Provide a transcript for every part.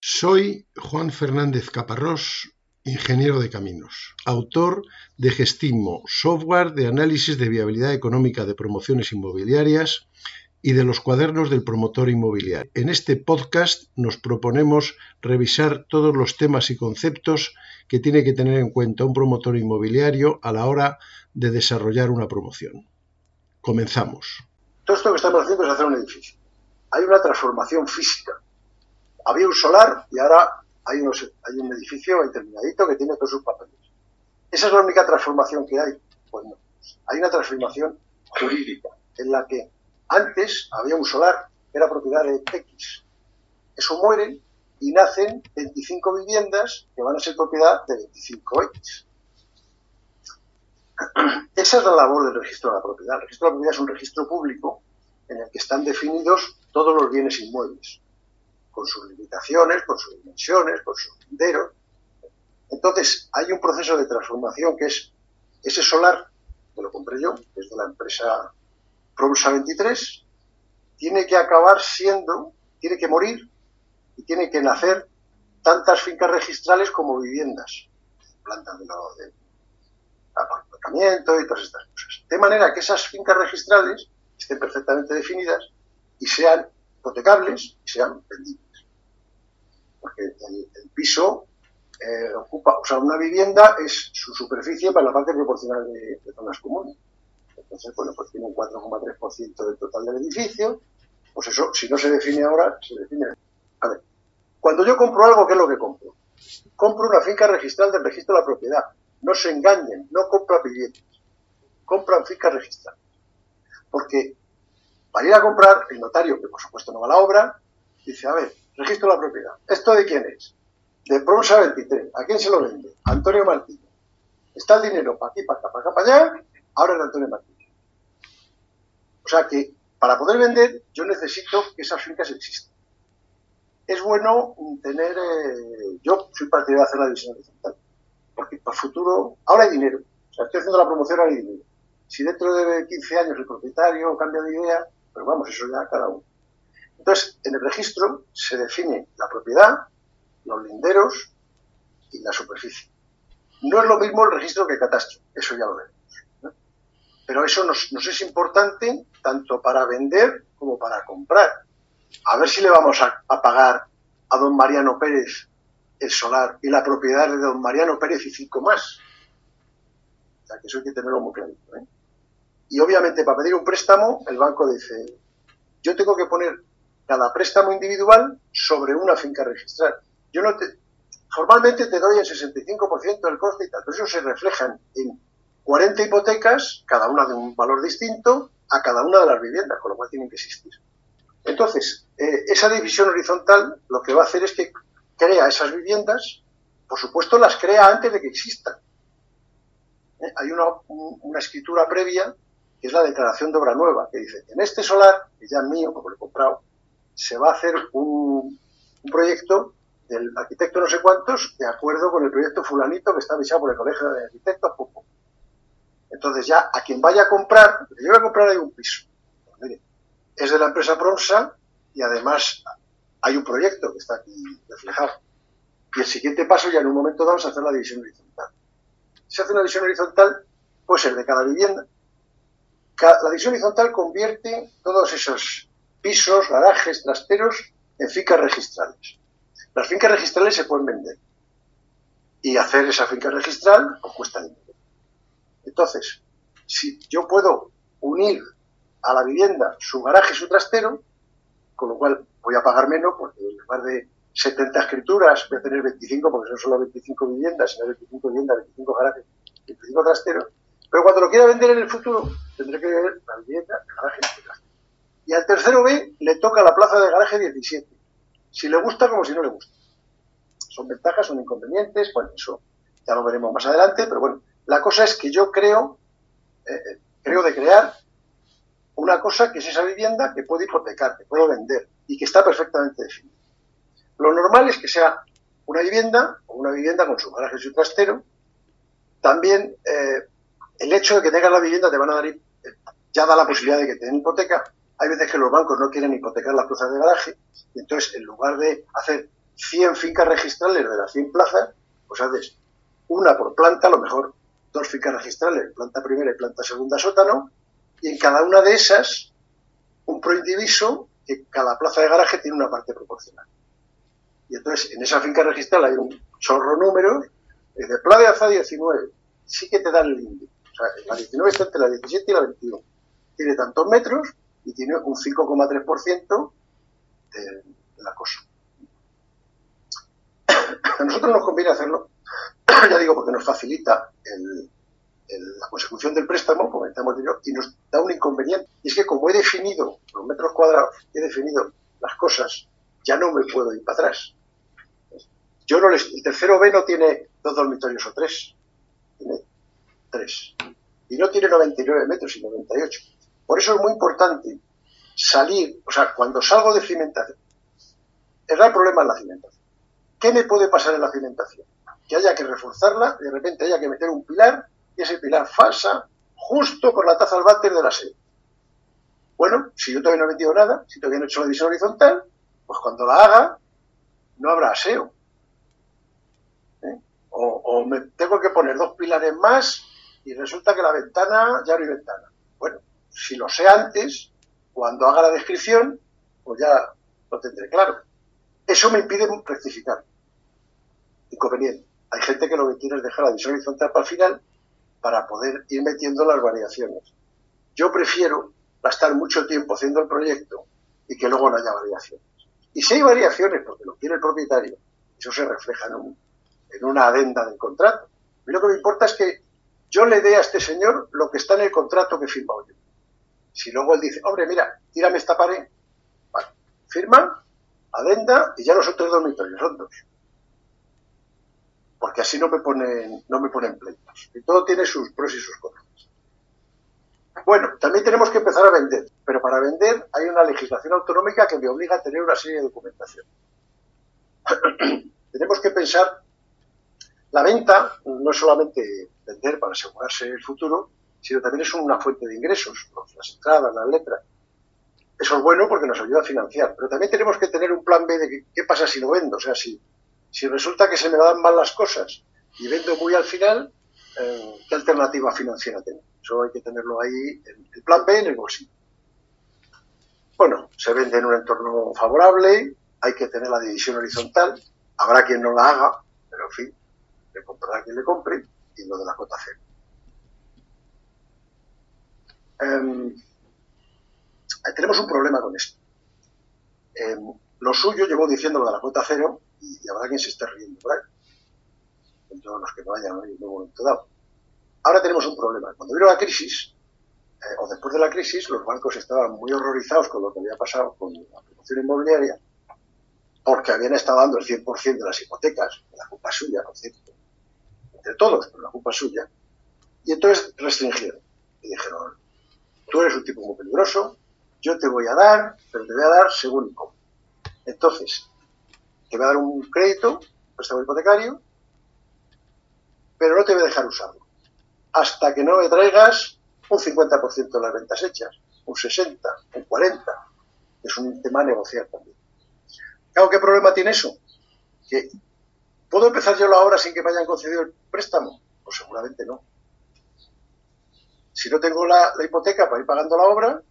Soy Juan Fernández Caparrós, ingeniero de caminos, autor de Gestimo, software de análisis de viabilidad económica de promociones inmobiliarias y de los cuadernos del promotor inmobiliario. En este podcast nos proponemos revisar todos los temas y conceptos que tiene que tener en cuenta un promotor inmobiliario a la hora de desarrollar una promoción. Comenzamos. Todo esto que estamos haciendo es hacer un edificio. Hay una transformación física había un solar y ahora hay, un edificio terminadito que tiene todos sus papeles. ¿Esa es la única transformación que hay? Pues no. Hay una transformación jurídica en la que antes había un solar que era propiedad de X. Eso muere y nacen 25 viviendas que van a ser propiedad de 25X. Esa es la labor del registro de la propiedad. El registro de la propiedad es un registro público en el que están definidos todos los bienes inmuebles con sus limitaciones, con sus dimensiones, con sus linderos. Entonces, hay un proceso de transformación que es ese solar, que lo compré yo, que es de la empresa Promsa 23, tiene que acabar siendo, tiene que morir y tiene que nacer tantas fincas registrales como viviendas, plantas de, de aparcamiento y todas estas cosas. De manera que esas fincas registrales estén perfectamente definidas y sean hipotecables y sean vendibles porque el, piso eh, ocupa, o sea, una vivienda es su superficie para la parte proporcional de, zonas comunes. Entonces, bueno, pues tiene un 4,3% del total del edificio. Pues eso, si no se define ahora, se define. A ver, cuando yo compro algo, ¿qué es lo que compro? Compro una finca registral del registro de la propiedad. No se engañen, no compran viviendas. Compran fincas registrales. Porque para ir a comprar, el notario, que por supuesto no va a la obra, dice, a ver, registro la propiedad. ¿Esto de quién es? De Pronsa 23. ¿A quién se lo vende? Antonio Martínez. Está el dinero para aquí, para acá, para acá, para allá. Ahora es Antonio Martínez. O sea que para poder vender yo necesito que esas fincas existan. Es bueno tener, eh, yo soy partidario de hacer la división horizontal, porque para el futuro, ahora hay dinero. O sea, estoy haciendo la promoción, ahora hay dinero. Si dentro de 15 años el propietario cambia de idea, pero vamos, eso ya cada uno. Entonces, en el registro se define la propiedad, los linderos y la superficie. No es lo mismo el registro que el catastro, eso ya lo veremos. Pero eso nos, es importante tanto para vender como para comprar. A ver si le vamos a, pagar a don Mariano Pérez el solar y la propiedad de don Mariano Pérez y cinco más. O sea, que eso hay que tenerlo muy claro. ¿eh? Y obviamente para pedir un préstamo, el banco dice, yo tengo que poner cada préstamo individual sobre una finca registral. Yo no te, formalmente te doy el 65% del coste y tal, pero eso se refleja en 40 hipotecas, cada una de un valor distinto, a cada una de las viviendas, con lo cual tienen que existir. Entonces, eh, esa división horizontal lo que va a hacer es que crea esas viviendas, por supuesto las crea antes de que existan. Eh, hay una, una, escritura previa, que es la declaración de obra nueva, que dice, en este solar, que ya es mío, porque lo he comprado, se va a hacer un, proyecto del arquitecto no sé cuántos de acuerdo con el proyecto fulanito que está avisado por el colegio de arquitectos. Entonces ya a quien vaya a comprar, yo voy a comprar ahí un piso. Mire, es de la empresa Bronsa y además hay un proyecto que está aquí reflejado. Y el siguiente paso ya en un momento dado es hacer la división horizontal. Si hace una división horizontal, puede ser de cada vivienda. la división horizontal convierte todos esos pisos, garajes, trasteros en fincas registrales. Las fincas registrales se pueden vender y hacer esa finca registral pues cuesta dinero. Entonces, si yo puedo unir a la vivienda su garaje y su trastero, con lo cual voy a pagar menos, porque en lugar de 70 escrituras voy a tener 25, porque son solo 25 viviendas, sino 25 viviendas, 25 garajes, 25 trasteros. Pero cuando lo quiera vender en el futuro, tendré que ver la vivienda, el garaje y el trastero. Y al tercero B le toca la plaza de garaje 17. Si le gusta como si no le gusta. Son ventajas, son inconvenientes, bueno, eso ya lo veremos más adelante, pero bueno, la cosa es que yo creo, eh, creo de crear una cosa que es esa vivienda que puedo hipotecar, que puedo vender y que está perfectamente definida. Lo normal es que sea una vivienda o una vivienda con su garaje y su trastero. También eh, el hecho de que tengas la vivienda te van a dar, eh, ya da la posibilidad de que te den hipoteca, hay veces que los bancos no quieren hipotecar las plazas de garaje y entonces en lugar de hacer 100 fincas registrales de las 100 plazas, pues haces una por planta, a lo mejor dos fincas registrales, planta primera y planta segunda sótano, y en cada una de esas un proindiviso que cada plaza de garaje tiene una parte proporcional. Y entonces en esa finca registral hay un chorro número, de Plaza 19, sí que te dan el índice. O sea, la 19 está entre la 17 y la 21. Tiene tantos metros y tiene un 5,3% de la cosa. A nosotros nos conviene hacerlo, ya digo, porque nos facilita la consecución del préstamo, comentamos yo, y nos da un inconveniente. Y es que como he definido los metros cuadrados, he definido las cosas, ya no me puedo ir para atrás. Yo no les, el tercero B no tiene dos dormitorios o tres, tiene tres. Y no tiene 99 metros y 98. Por eso es muy importante salir, o sea, cuando salgo de cimentación, el gran problema es la cimentación. ¿Qué me puede pasar en la cimentación? Que haya que reforzarla, de repente haya que meter un pilar y ese pilar falsa justo con la taza al váter de la sede. Bueno, si yo todavía no he metido nada, si todavía no he hecho la división horizontal, pues cuando la haga, no habrá aseo. ¿Eh? O, o, me tengo que poner dos pilares más y resulta que la ventana ya no hay ventana. Si lo sé antes, cuando haga la descripción, pues ya lo tendré claro. Eso me impide rectificar. Inconveniente. Hay gente que lo que quiere es dejar la visión horizontal para el final para poder ir metiendo las variaciones. Yo prefiero gastar mucho tiempo haciendo el proyecto y que luego no haya variaciones. Y si hay variaciones, porque lo quiere el propietario, eso se refleja en, una adenda del contrato. Mí lo que me importa es que yo le dé a este señor lo que está en el contrato que he firmado yo. Si luego él dice, hombre, mira, tírame esta pared, vale, firma, adenda y ya los otros dormitorios son dos. Porque así no me ponen, no me ponen pleitos. Y todo tiene sus pros y sus contras. Bueno, también tenemos que empezar a vender, pero para vender hay una legislación autonómica que me obliga a tener una serie de documentación. tenemos que pensar, la venta no es solamente vender para asegurarse el futuro, sino también es una fuente de ingresos, las entradas, las letras. Eso es bueno porque nos ayuda a financiar, pero también tenemos que tener un plan B de qué pasa si lo vendo. O sea, si, si resulta que se me dan mal las cosas y vendo muy al final, eh, ¿qué alternativa financiera tengo? Eso hay que tenerlo ahí, el plan B en el bolsillo. Bueno, se vende en un entorno favorable, hay que tener la división horizontal, habrá quien no la haga, pero en fin, le comprará quien le compre, y lo de la cota Em, tenemos un problema con esto. Em, lo suyo llevo diciendo lo de la cuota cero y, habrá quien se esté riendo por ahí. En todos los que no vayan a en un momento dado. Ahora tenemos un problema. Cuando vino la crisis, eh, o después de la crisis, los bancos estaban muy horrorizados con lo que había pasado con la promoción inmobiliaria, porque habían estado dando el 100% de las hipotecas, la culpa suya, ¿no es cierto? Entre todos, pero la culpa suya. Y entonces restringieron. Y dijeron, tú eres un tipo muy peligroso, yo te voy a dar, pero te voy a dar según cómo. Entonces, te voy a dar un crédito, un préstamo hipotecario, pero no te voy a dejar usarlo. Hasta que no me traigas un 50% de las ventas hechas, un 60, un 40. Es un tema a negociar también. ¿qué problema tiene eso? Que ¿Puedo empezar yo la obra sin que me hayan concedido el préstamo? Pues seguramente no. Si no tengo la, hipoteca para ir pagando la obra,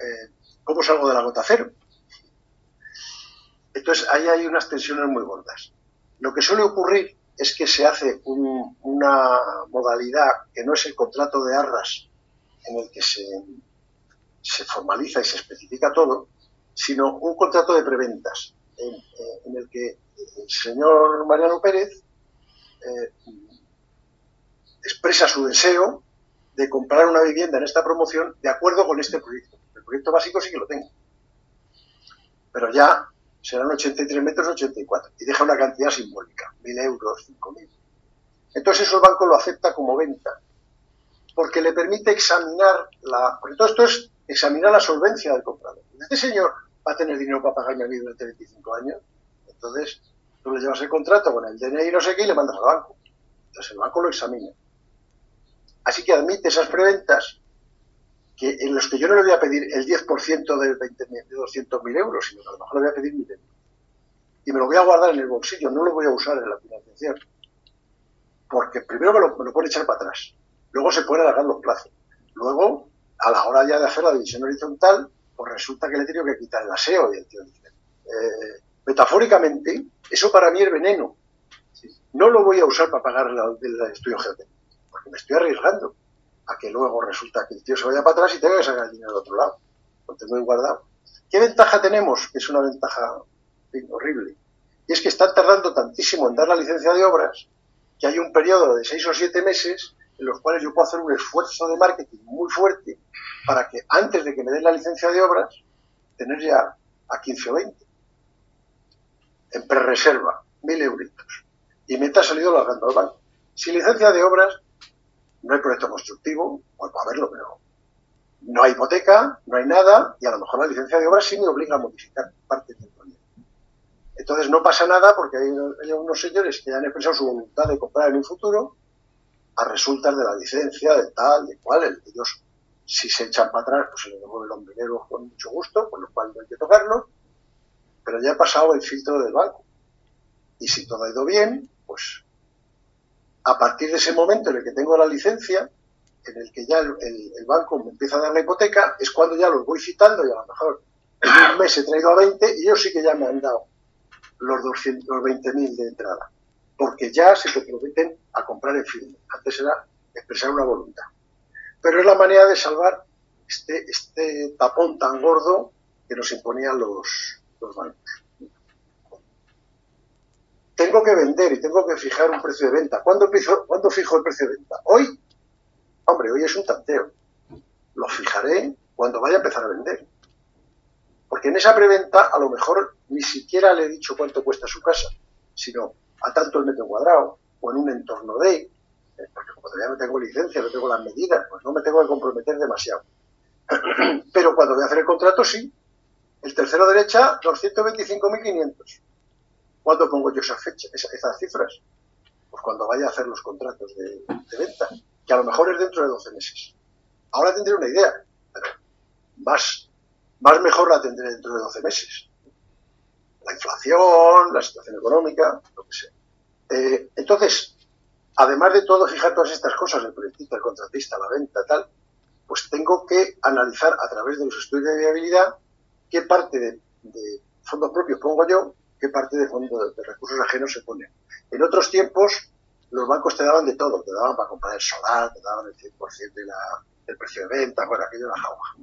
eh, ¿cómo salgo de la gota cero? Entonces ahí hay unas tensiones muy gordas. Lo que suele ocurrir es que se hace una modalidad que no es el contrato de arras en el que se, formaliza y se especifica todo, sino un contrato de preventas en, en el que el señor Mariano Pérez eh, expresa su deseo de comprar una vivienda en esta promoción de acuerdo con este proyecto. El proyecto básico sí que lo tengo. Pero ya serán 83 metros, 84. Y deja una cantidad simbólica, 1.000 euros, 5.000. Entonces eso el banco lo acepta como venta. Porque le permite examinar la... Porque todo esto es examinar la solvencia del comprador. Este señor va a tener dinero para pagarme a mí durante 25 años. Entonces, tú le llevas el contrato con el DNI y no sé qué y le mandas al banco. Entonces el banco lo examina. Así que admite esas preventas que en los que yo no le voy a pedir el 10% de, de 200.000 euros, sino que a lo mejor le voy a pedir 1.000 euros. y me lo voy a guardar en el bolsillo, no lo voy a usar en la financiación. Porque primero me lo, me lo pueden echar para atrás, luego se pueden alargar los plazos, luego a la hora ya de hacer la división horizontal, pues resulta que le he tenido que quitar el aseo y el tío dice, eh, metafóricamente, eso para mí es veneno. No lo voy a usar para pagar el estudio geotécnico, me estoy arriesgando a que luego resulta que el tío se vaya para atrás y tenga que sacar el dinero del otro lado. Lo tengo guardado. ¿Qué ventaja tenemos? Que es una ventaja horrible. Y es que están tardando tantísimo en dar la licencia de obras que hay un periodo de seis o siete meses en los cuales yo puedo hacer un esfuerzo de marketing muy fuerte para que antes de que me den la licencia de obras, tener ya a 15 o 20 en pre-reserva, mil euritos. Y me ha salido la del banco. Sin licencia de obras, no hay proyecto constructivo, pues va a haberlo, pero no hay hipoteca, no hay nada, y a lo mejor la licencia de obras sí me obliga a modificar parte del proyecto. Entonces no pasa nada porque hay, hay unos señores que han expresado su voluntad de comprar en un futuro a resultas de la licencia, de tal, de cual, ellos si se echan para atrás, pues se le devuelve el hombrinero con mucho gusto, con lo cual no hay que tocarlo, pero ya ha pasado el filtro del banco. Y si todo ha ido bien, pues a partir de ese momento en el que tengo la licencia, en el que ya el, banco me empieza a dar la hipoteca, es cuando ya los voy citando y a lo mejor en un mes he traído a 20 y ellos sí que ya me han dado los, 200, los 20.000 de entrada. Porque ya se comprometen a comprar en firme. Antes era expresar una voluntad. Pero es la manera de salvar este, este tapón tan gordo que nos imponían los, los bancos. Tengo que vender y tengo que fijar un precio de venta. ¿Cuándo, ¿Cuándo fijo el precio de venta? Hoy. Hombre, hoy es un tanteo. Lo fijaré cuando vaya a empezar a vender. Porque en esa preventa a lo mejor ni siquiera le he dicho cuánto cuesta su casa, sino a tanto el metro cuadrado o en un entorno de, porque como todavía no tengo licencia, no tengo las medidas, pues no me tengo que comprometer demasiado. Pero cuando voy a hacer el contrato, sí. El tercero derecha, 225.500. ¿Cuándo pongo yo esa fecha, esas, cifras? Pues cuando vaya a hacer los contratos de, venta, que a lo mejor es dentro de 12 meses. Ahora tendré una idea, más, más mejor la tendré dentro de 12 meses. La inflación, la situación económica, lo que sea. Eh, entonces, además de todo, fijar todas estas cosas, el proyectista, el contratista, la venta, tal, pues tengo que analizar a través de los estudios de viabilidad qué parte de, fondos propios pongo yo, qué parte de fondos de, recursos ajenos se pone. En otros tiempos, los bancos te daban de todo, te daban para comprar el solar, te daban el 100% de del precio de venta, bueno, aquello era jagua.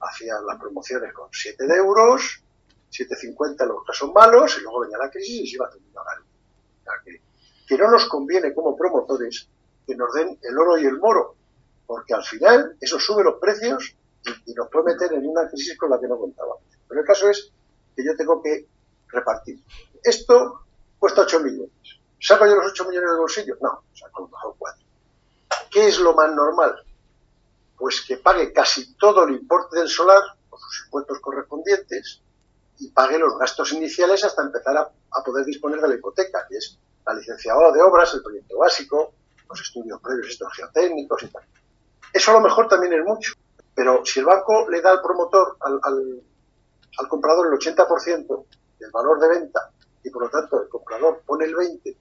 Hacían las promociones con 7 de euros, 7,50 los casos malos, y luego venía la crisis y se iba a la que que no nos conviene como promotores que nos den el oro y el moro, porque al final eso sube los precios y, nos puede meter en una crisis con la que no contábamos. Pero el caso es que yo tengo que repartir. Esto cuesta 8 millones. ¿Saco yo los 8 millones del bolsillo? No, saco mejor 4. ¿Qué es lo más normal? Pues que pague casi todo el importe del solar, por sus impuestos correspondientes, y pague los gastos iniciales hasta empezar a, poder disponer de la hipoteca, que es la licenciadora de obras, el proyecto básico, los estudios previos estos geotécnicos y tal. Eso a lo mejor también es mucho, pero si el banco le da al promotor, al, al, comprador el 80% del valor de venta y por lo tanto el comprador pone el 20%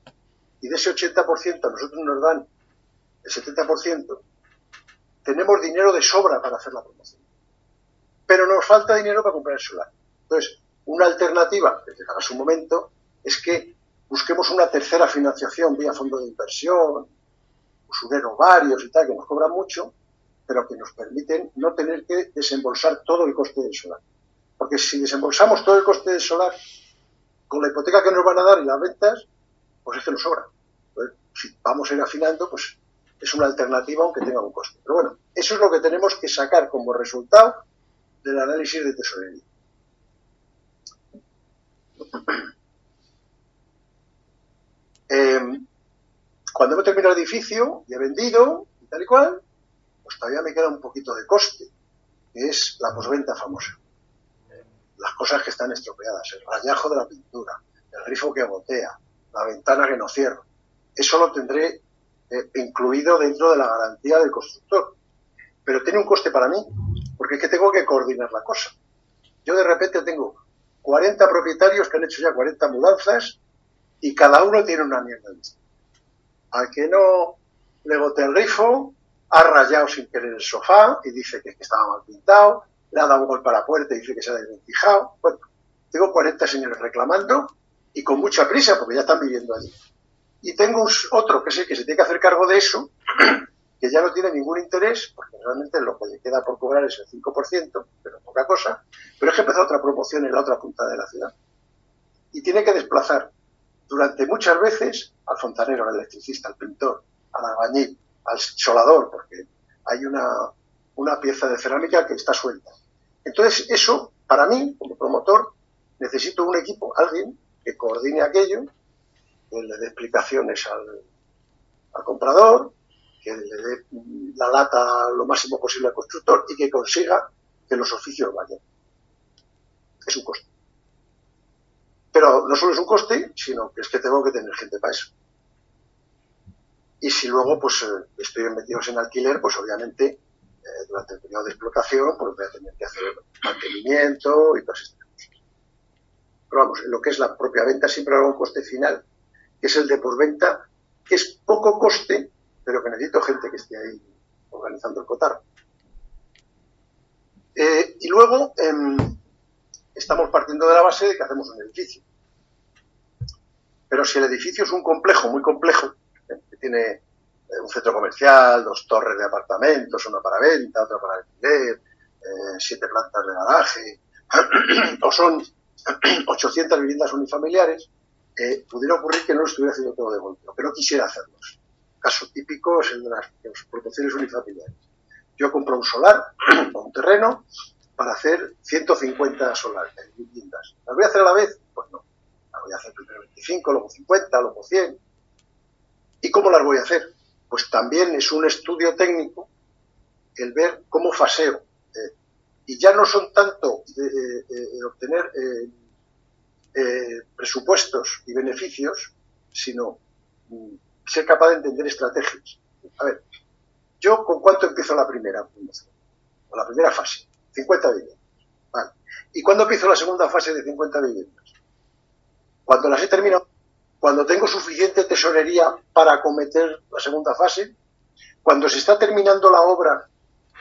y de ese 80% a nosotros nos dan el 70%, tenemos dinero de sobra para hacer la promoción. Pero nos falta dinero para comprar el solar. Entonces, una alternativa, que llegará su momento, es que busquemos una tercera financiación vía fondo de inversión, usureros varios y tal, que nos cobran mucho, pero que nos permiten no tener que desembolsar todo el coste del solar. Porque si desembolsamos todo el coste solar con la hipoteca que nos van a dar y las ventas, pues es que nos sobra. si vamos a ir afinando, pues es una alternativa aunque tenga un coste. Pero bueno, eso es lo que tenemos que sacar como resultado del análisis de tesorería. Em, cuando hemos terminado el edificio y he vendido y tal y cual, pues todavía me queda un poquito de coste, que es la posventa famosa. Las cosas que están estropeadas, el rayajo de la pintura, el grifo que gotea, la ventana que no cierro. Eso lo tendré eh, incluido dentro de la garantía del constructor. Pero tiene un coste para mí, porque es que tengo que coordinar la cosa. Yo de repente tengo 40 propietarios que han hecho ya 40 mudanzas y cada uno tiene una mierda Al que no le bote el grifo, ha rayado sin querer el sofá y dice que, estaba mal pintado, le ha dado un golpe a la puerta y dice que se ha desvencijado. Bueno, tengo 40 señores reclamando y con mucha prisa porque ya están viviendo allí. Y tengo otro que el que se tiene que hacer cargo de eso, que ya no tiene ningún interés, porque realmente lo que le queda por cobrar es el 5%, pero poca cosa, pero es que empezó otra promoción en la otra punta de la ciudad. Y tiene que desplazar durante muchas veces al fontanero, al electricista, al pintor, al albañil, al solador, porque hay una, una pieza de cerámica que está suelta. Entonces, eso, para mí, como promotor, necesito un equipo, alguien que coordine aquello, que le dé explicaciones al, al comprador, que le dé la lata lo máximo posible al constructor y que consiga que los oficios vayan. Es un coste. Pero no solo es un coste, sino que es que tengo que tener gente para eso. Y si luego pues eh, estoy metidos en alquiler, pues obviamente eh, durante el periodo de explotación pues voy a tener que hacer mantenimiento y todas estas cosas. Pero vamos, en lo que es la propia venta siempre habrá un coste final, que es el de postventa, que es poco coste, pero que necesito gente que esté ahí organizando el cotar. Eh, y luego em, estamos partiendo de la base de que hacemos un edificio. Pero si el edificio es un complejo muy complejo, que tiene eh, un centro comercial, dos torres de apartamentos, una para venta, otra para alquiler, eh, siete plantas de garaje, o son 800 viviendas unifamiliares, eh, pudiera ocurrir que no lo estuviera haciendo todo de golpe, o que no quisiera hacerlos. Caso típico es el de las, proporciones unifamiliares. Yo compro un solar o un terreno para hacer 150 solares, viviendas. ¿Las voy a hacer a la vez? Pues no. Las voy a hacer primero 25, luego 50, luego 100 ¿Y cómo las voy a hacer? Pues también es un estudio técnico el ver cómo faseo. Eh, y ya no son tanto obtener eh, eh, presupuestos y beneficios, sino mm, ser capaz de entender estrategias. A ver, yo con cuánto empiezo la primera o la primera fase, 50 viviendas. Vale. ¿Y cuándo empiezo la segunda fase de 50 viviendas? Cuando las he terminado cuando tengo suficiente tesorería para acometer la segunda fase, cuando se está terminando la obra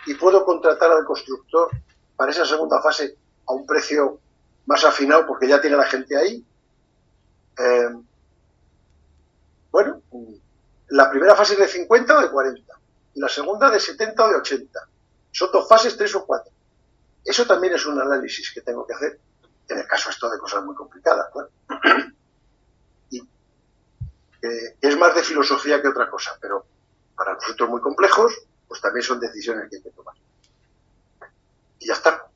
y puedo contratar al constructor para esa segunda fase a un precio más afinado porque ya tiene la gente ahí. Eh, bueno, la primera fase es de 50 o de 40, y la segunda de 70 o de 80. Son dos fases, tres o cuatro. Eso también es un análisis que tengo que hacer, en el caso esto de cosas muy complicadas. Claro. Es más de filosofía que otra cosa, pero para nosotros muy complejos, pues también son decisiones que hay que tomar. Y ya está.